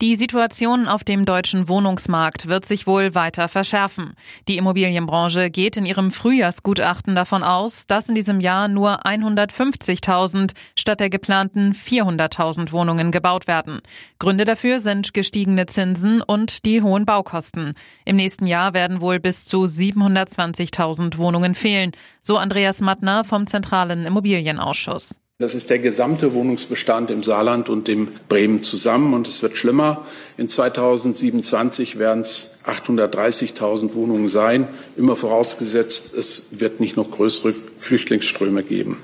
Die Situation auf dem deutschen Wohnungsmarkt wird sich wohl weiter verschärfen. Die Immobilienbranche geht in ihrem Frühjahrsgutachten davon aus, dass in diesem Jahr nur 150.000 statt der geplanten 400.000 Wohnungen gebaut werden. Gründe dafür sind gestiegene Zinsen und die hohen Baukosten. Im nächsten Jahr werden wohl bis zu 720.000 Wohnungen fehlen, so Andreas Mattner vom Zentralen Immobilienausschuss. Das ist der gesamte Wohnungsbestand im Saarland und im Bremen zusammen. Und es wird schlimmer. In 2027 werden es 830.000 Wohnungen sein. Immer vorausgesetzt, es wird nicht noch größere Flüchtlingsströme geben.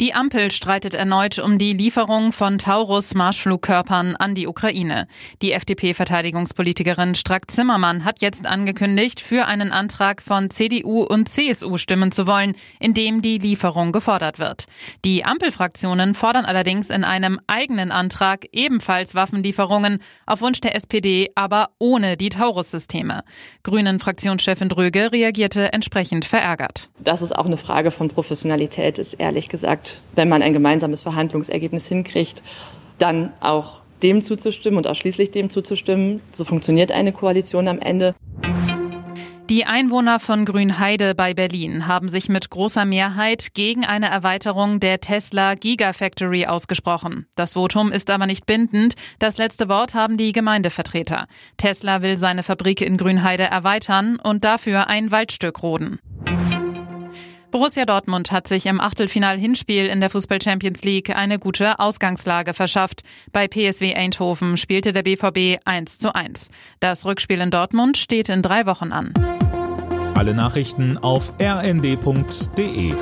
Die Ampel streitet erneut um die Lieferung von Taurus-Marschflugkörpern an die Ukraine. Die FDP-Verteidigungspolitikerin Strack-Zimmermann hat jetzt angekündigt, für einen Antrag von CDU und CSU stimmen zu wollen, in dem die Lieferung gefordert wird. Die Ampelfraktionen fordern allerdings in einem eigenen Antrag ebenfalls Waffenlieferungen, auf Wunsch der SPD aber ohne die Taurus-Systeme. Grünen-Fraktionschefin Dröge reagierte entsprechend verärgert. Das ist auch eine Frage von Professionalität, ist ehrlich wenn man ein gemeinsames Verhandlungsergebnis hinkriegt, dann auch dem zuzustimmen und ausschließlich dem zuzustimmen. So funktioniert eine Koalition am Ende. Die Einwohner von Grünheide bei Berlin haben sich mit großer Mehrheit gegen eine Erweiterung der Tesla Gigafactory ausgesprochen. Das Votum ist aber nicht bindend. Das letzte Wort haben die Gemeindevertreter. Tesla will seine Fabrik in Grünheide erweitern und dafür ein Waldstück roden. Borussia Dortmund hat sich im Achtelfinal-Hinspiel in der Fußball Champions League eine gute Ausgangslage verschafft. Bei PSW Eindhoven spielte der BVB 1 zu 1. Das Rückspiel in Dortmund steht in drei Wochen an. Alle Nachrichten auf rnd.de